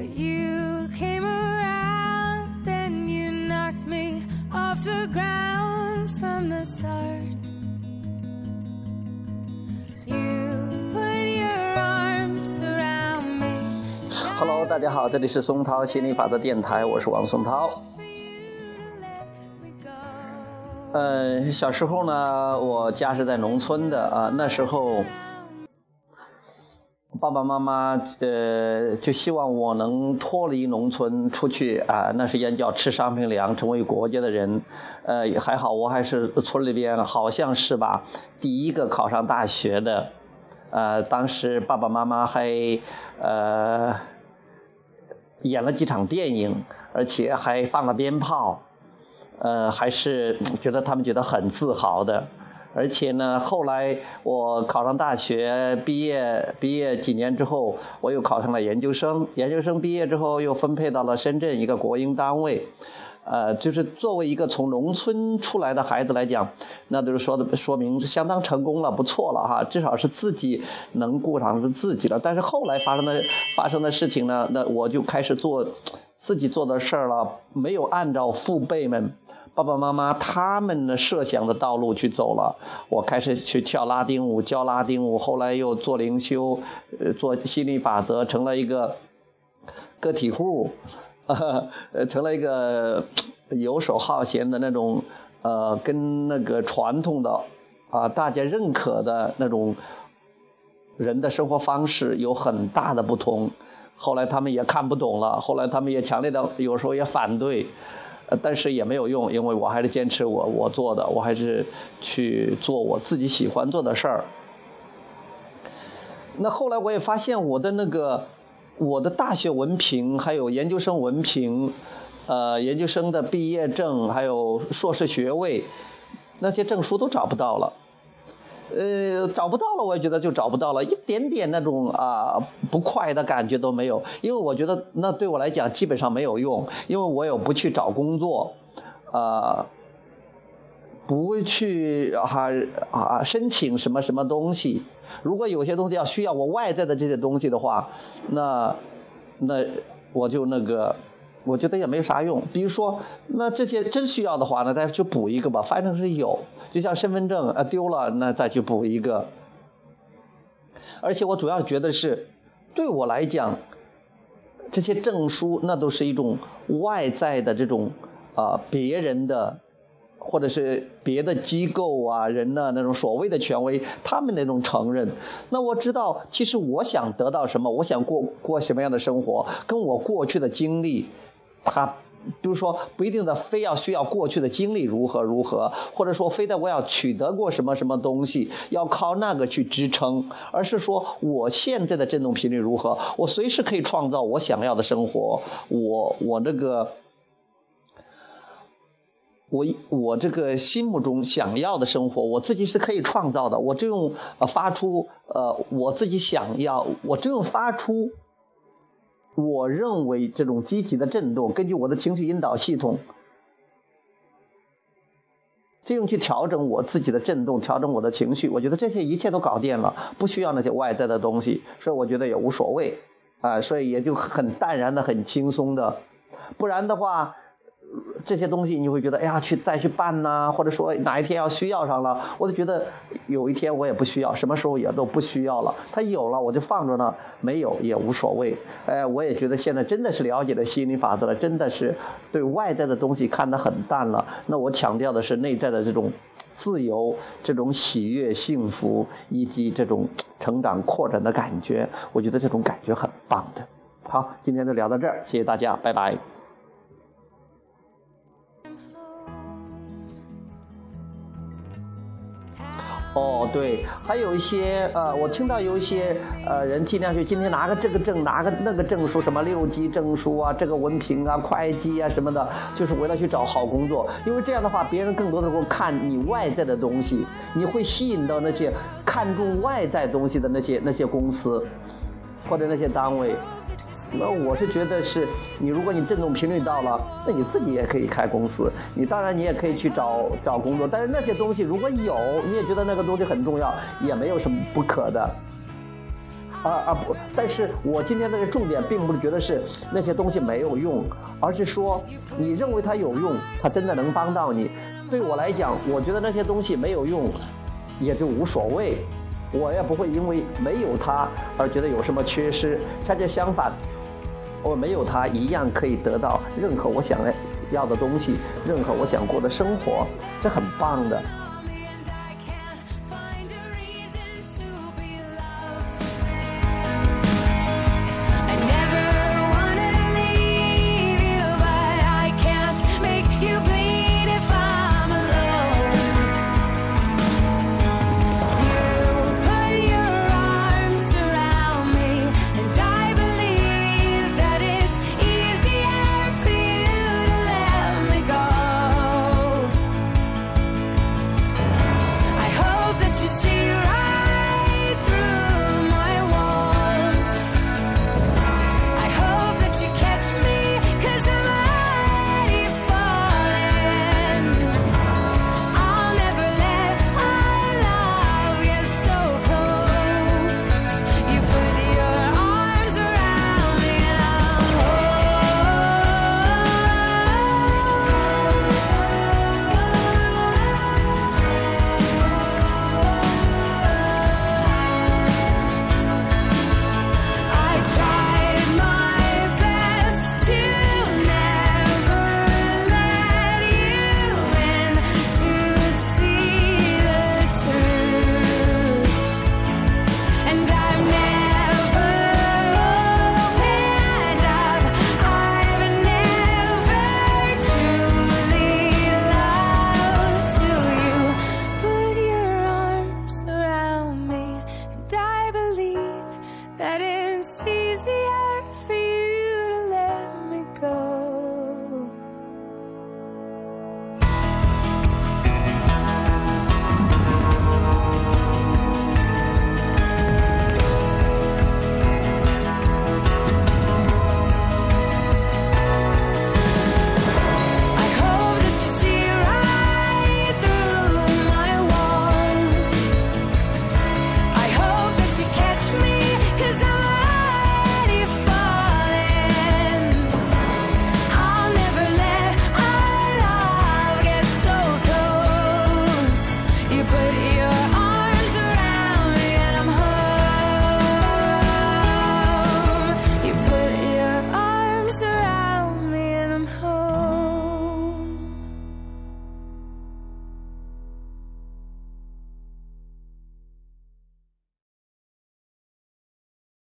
You came around, then you knocked me off the ground from the start. Hello，大家好，这里是松涛心理法则电台，我是王松涛。嗯，小时候呢，我家是在农村的啊，那时候，爸爸妈妈呃就希望我能脱离农村出去啊，那时间叫吃商品粮，成为国家的人。呃，还好，我还是村里边好像是吧，第一个考上大学的。呃，当时爸爸妈妈还呃演了几场电影，而且还放了鞭炮。呃，还是觉得他们觉得很自豪的。而且呢，后来我考上大学，毕业毕业几年之后，我又考上了研究生。研究生毕业之后，又分配到了深圳一个国营单位。呃，就是作为一个从农村出来的孩子来讲，那就是说的说明相当成功了，不错了哈，至少是自己能顾上是自己了。但是后来发生的发生的事情呢，那我就开始做自己做的事儿了，没有按照父辈们。爸爸妈妈他们的设想的道路去走了，我开始去跳拉丁舞，教拉丁舞，后来又做灵修，呃，做心理法则，成了一个个体户，呃，成了一个游手好闲的那种，呃，跟那个传统的啊大家认可的那种人的生活方式有很大的不同。后来他们也看不懂了，后来他们也强烈的有时候也反对。但是也没有用，因为我还是坚持我我做的，我还是去做我自己喜欢做的事儿。那后来我也发现我的那个我的大学文凭，还有研究生文凭，呃，研究生的毕业证，还有硕士学位，那些证书都找不到了。呃，找不到了，我也觉得就找不到了，一点点那种啊不快的感觉都没有，因为我觉得那对我来讲基本上没有用，因为我有不去找工作，啊、不去哈啊申请什么什么东西，如果有些东西要需要我外在的这些东西的话，那那我就那个。我觉得也没啥用，比如说，那这些真需要的话呢，再去补一个吧，反正是有，就像身份证啊丢了，那再去补一个。而且我主要觉得是，对我来讲，这些证书那都是一种外在的这种啊、别人的，或者是别的机构啊人的那种所谓的权威，他们那种承认。那我知道，其实我想得到什么，我想过过什么样的生活，跟我过去的经历。他比如说不一定的非要需要过去的经历如何如何，或者说非得我要取得过什么什么东西，要靠那个去支撑，而是说我现在的振动频率如何，我随时可以创造我想要的生活，我我这个。我我这个心目中想要的生活，我自己是可以创造的。我只用发出呃我自己想要，我只用发出我认为这种积极的震动，根据我的情绪引导系统，这种去调整我自己的震动，调整我的情绪。我觉得这些一切都搞定了，不需要那些外在的东西，所以我觉得也无所谓啊、所以也就很淡然的、很轻松的。不然的话。这些东西你会觉得，哎呀，去再去办呐、或者说哪一天要需要上了，我就觉得有一天我也不需要，什么时候也都不需要了。它有了我就放着呢，没有也无所谓。哎，我也觉得现在真的是了解了心理法则了，真的是对外在的东西看得很淡了。那我强调的是内在的这种自由、这种喜悦、幸福以及这种成长扩展的感觉，我觉得这种感觉很棒的。好，今天就聊到这儿，谢谢大家，拜拜。哦，对，还有一些呃，我听到有一些呃人尽量去今天拿个这个证，拿个那个证书，什么六级证书啊，这个文凭啊，会计啊什么的，就是为了去找好工作。因为这样的话，别人更多的会看你外在的东西，你会吸引到那些看重外在东西的那些那些公司或者那些单位。那我是觉得是你，如果你振动频率到了，那你自己也可以开公司。你当然你也可以去找找工作，但是那些东西如果有，你也觉得那个东西很重要，也没有什么不可的。啊啊不！但是我今天的重点并不是觉得是那些东西没有用，而是说你认为它有用，它真的能帮到你。对我来讲，我觉得那些东西没有用，也就无所谓，我也不会因为没有它而觉得有什么缺失。恰恰相反，我没有他一样可以得到任何我想要的东西，任何我想过的生活，这很棒的。that is